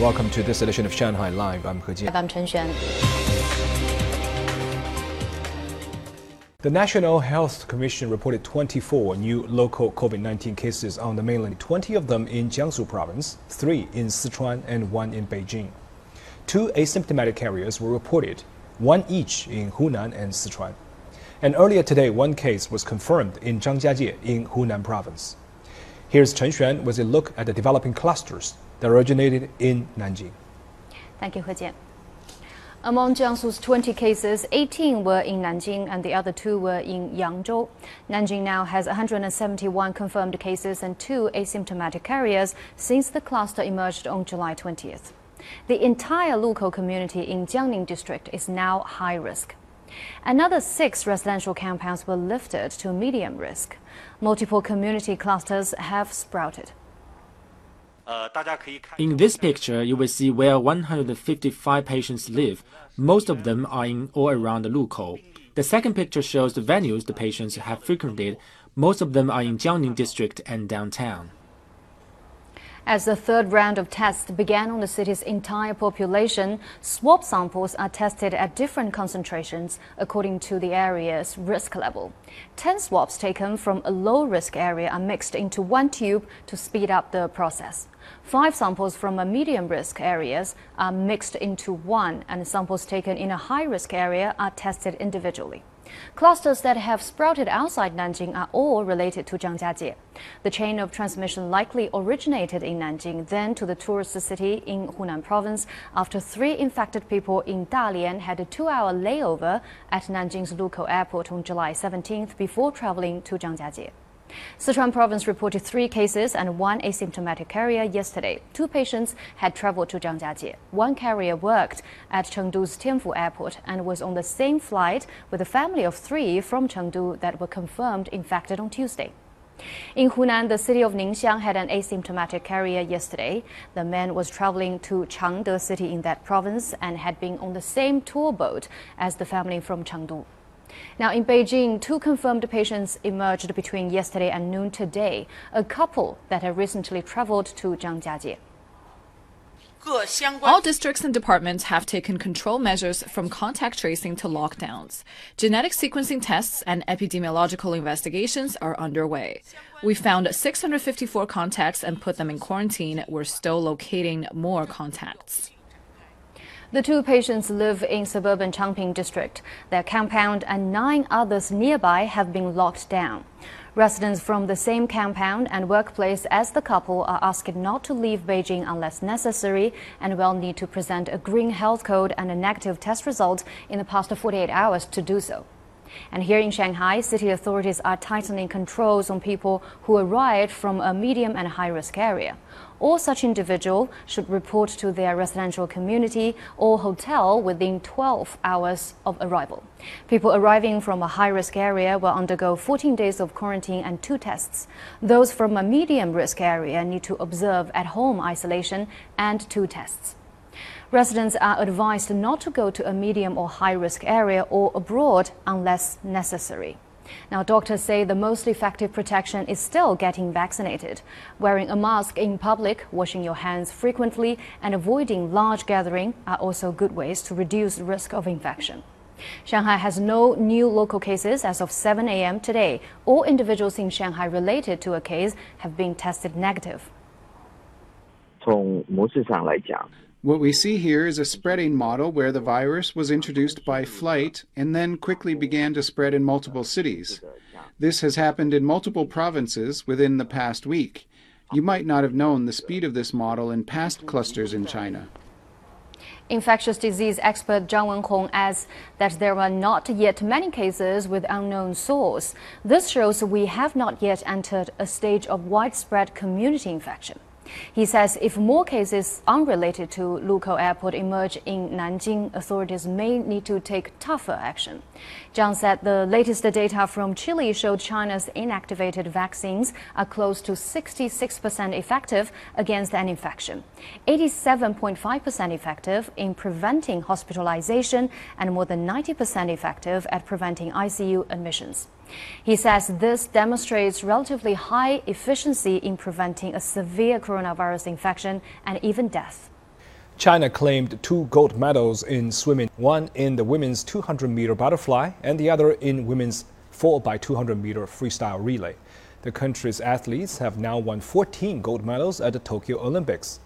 Welcome to this edition of Shanghai Live. I'm He Jian. I'm Chen Xuan. The National Health Commission reported 24 new local COVID 19 cases on the mainland, 20 of them in Jiangsu province, 3 in Sichuan, and 1 in Beijing. Two asymptomatic carriers were reported, one each in Hunan and Sichuan. And earlier today, one case was confirmed in Zhangjiajie in Hunan province. Here's Chen Xuan with a look at the developing clusters that originated in Nanjing. Thank you, He Jian. Among Jiangsu's 20 cases, 18 were in Nanjing and the other two were in Yangzhou. Nanjing now has 171 confirmed cases and two asymptomatic carriers since the cluster emerged on July 20th. The entire Lukou community in Jiangning district is now high risk. Another six residential compounds were lifted to medium risk. Multiple community clusters have sprouted. In this picture, you will see where 155 patients live. Most of them are in or around Lukou. The second picture shows the venues the patients have frequented. Most of them are in Jiangning district and downtown. As the third round of tests began on the city's entire population, swab samples are tested at different concentrations according to the area's risk level. Ten swabs taken from a low risk area are mixed into one tube to speed up the process. Five samples from a medium risk areas are mixed into one, and samples taken in a high risk area are tested individually. Clusters that have sprouted outside Nanjing are all related to Zhangjiajie. The chain of transmission likely originated in Nanjing, then to the tourist city in Hunan province after three infected people in Dalian had a two-hour layover at Nanjing's Lukou airport on July 17th before traveling to Zhangjiajie. Sichuan province reported three cases and one asymptomatic carrier yesterday. Two patients had traveled to Zhangjiajie. One carrier worked at Chengdu's Tianfu airport and was on the same flight with a family of three from Chengdu that were confirmed infected on Tuesday. In Hunan, the city of Ningxiang had an asymptomatic carrier yesterday. The man was traveling to Changde city in that province and had been on the same tour boat as the family from Chengdu. Now, in Beijing, two confirmed patients emerged between yesterday and noon today, a couple that had recently traveled to Zhangjiajie. All districts and departments have taken control measures from contact tracing to lockdowns. Genetic sequencing tests and epidemiological investigations are underway. We found 654 contacts and put them in quarantine. We're still locating more contacts. The two patients live in suburban Changping district. Their compound and nine others nearby have been locked down. Residents from the same compound and workplace as the couple are asked not to leave Beijing unless necessary and will need to present a green health code and a negative test result in the past 48 hours to do so. And here in Shanghai, city authorities are tightening controls on people who arrive from a medium and high risk area. All such individual should report to their residential community or hotel within 12 hours of arrival. People arriving from a high risk area will undergo 14 days of quarantine and two tests. Those from a medium risk area need to observe at home isolation and two tests. Residents are advised not to go to a medium or high risk area or abroad unless necessary. Now, doctors say the most effective protection is still getting vaccinated. Wearing a mask in public, washing your hands frequently, and avoiding large gathering are also good ways to reduce the risk of infection. Shanghai has no new local cases as of 7 a.m. today. All individuals in Shanghai related to a case have been tested negative. 从模式上来讲， What we see here is a spreading model where the virus was introduced by flight and then quickly began to spread in multiple cities. This has happened in multiple provinces within the past week. You might not have known the speed of this model in past clusters in China. Infectious disease expert Zhang Wenhong adds that there are not yet many cases with unknown source. This shows we have not yet entered a stage of widespread community infection. He says if more cases unrelated to Lukou Airport emerge in Nanjing, authorities may need to take tougher action. Zhang said the latest data from Chile showed China's inactivated vaccines are close to 66% effective against an infection, 87.5% effective in preventing hospitalization, and more than 90% effective at preventing ICU admissions. He says this demonstrates relatively high efficiency in preventing a severe coronavirus infection and even death. China claimed two gold medals in swimming, one in the women's 200 meter butterfly and the other in women's 4 by 200 meter freestyle relay. The country's athletes have now won 14 gold medals at the Tokyo Olympics.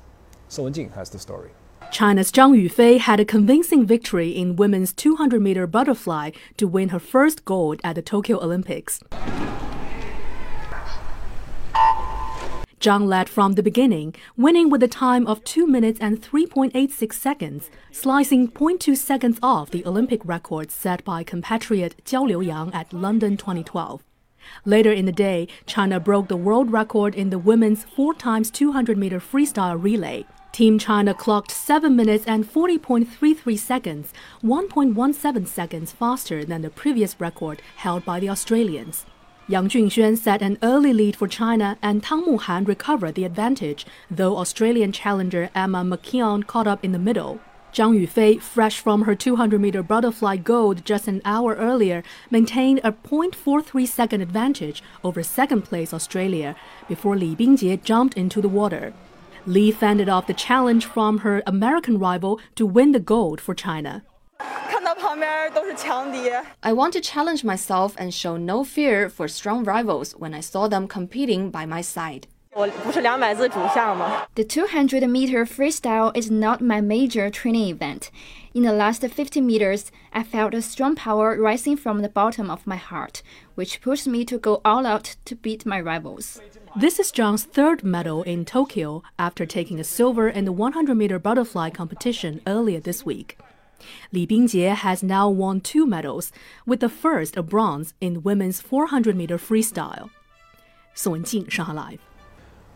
So Wenjing has the story. China's Zhang Yufei had a convincing victory in women's 200 meter butterfly to win her first gold at the Tokyo Olympics. Zhang led from the beginning, winning with a time of 2 minutes and 3.86 seconds, slicing 0.2 seconds off the Olympic record set by compatriot Jiao Liuyang at London 2012. Later in the day, China broke the world record in the women's 4 times 200 meter freestyle relay. Team China clocked 7 minutes and 40.33 seconds, 1.17 seconds faster than the previous record held by the Australians. Yang Junxuan set an early lead for China, and Tang Muhan recovered the advantage, though Australian challenger Emma McKeon caught up in the middle. Zhang Yufei, fresh from her 200 meter butterfly gold just an hour earlier, maintained a 0.43 second advantage over second place Australia before Li Bingjie jumped into the water. Li fended off the challenge from her American rival to win the gold for China. I want to challenge myself and show no fear for strong rivals when I saw them competing by my side. The 200 meter freestyle is not my major training event. In the last 50 meters, I felt a strong power rising from the bottom of my heart, which pushed me to go all out to beat my rivals. This is Zhang's third medal in Tokyo after taking a silver in the 100 meter butterfly competition earlier this week. Li Bingjie has now won two medals, with the first a bronze in women's 400 meter freestyle. Song Jing, Shanghai Live.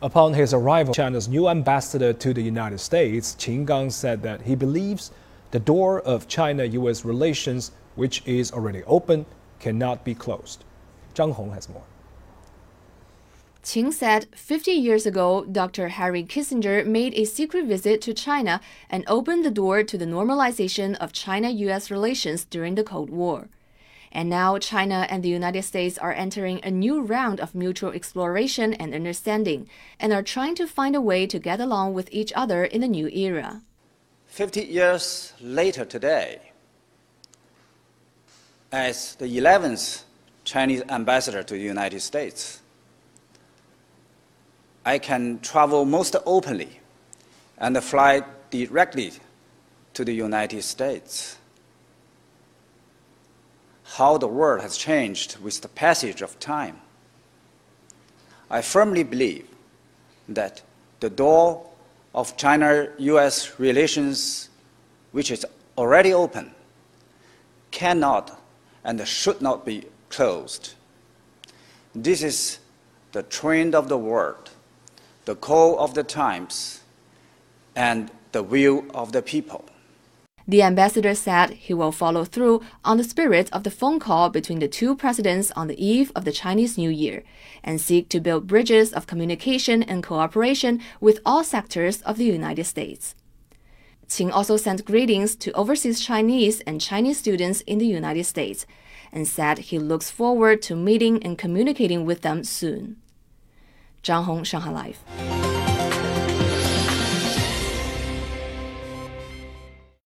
Upon his arrival, China's new ambassador to the United States, Qin Gang, said that he believes the door of China US relations, which is already open, cannot be closed. Zhang Hong has more. Qin said 50 years ago, Dr. Henry Kissinger made a secret visit to China and opened the door to the normalization of China US relations during the Cold War. And now China and the United States are entering a new round of mutual exploration and understanding and are trying to find a way to get along with each other in the new era. 50 years later today, as the 11th Chinese ambassador to the United States, I can travel most openly and fly directly to the United States. How the world has changed with the passage of time. I firmly believe that the door of China US relations, which is already open, cannot and should not be closed. This is the trend of the world the call of the times, and the will of the people. The ambassador said he will follow through on the spirit of the phone call between the two presidents on the eve of the Chinese New Year and seek to build bridges of communication and cooperation with all sectors of the United States. Qin also sent greetings to overseas Chinese and Chinese students in the United States and said he looks forward to meeting and communicating with them soon. Zhang Hong, Shanghai Live.